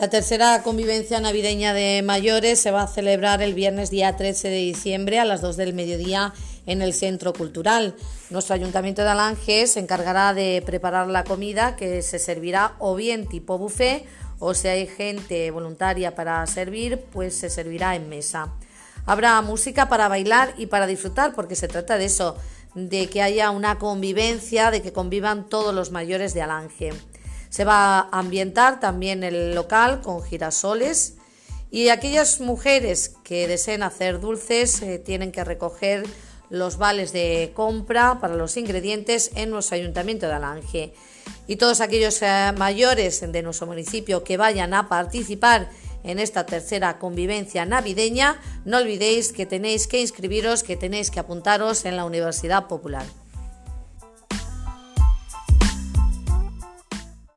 La tercera convivencia navideña de mayores se va a celebrar el viernes día 13 de diciembre a las 2 del mediodía en el Centro Cultural. Nuestro Ayuntamiento de Alange se encargará de preparar la comida que se servirá o bien tipo buffet o si hay gente voluntaria para servir, pues se servirá en mesa. Habrá música para bailar y para disfrutar porque se trata de eso, de que haya una convivencia, de que convivan todos los mayores de Alange. Se va a ambientar también el local con girasoles y aquellas mujeres que deseen hacer dulces eh, tienen que recoger los vales de compra para los ingredientes en nuestro ayuntamiento de Alange. Y todos aquellos eh, mayores de nuestro municipio que vayan a participar en esta tercera convivencia navideña, no olvidéis que tenéis que inscribiros, que tenéis que apuntaros en la Universidad Popular.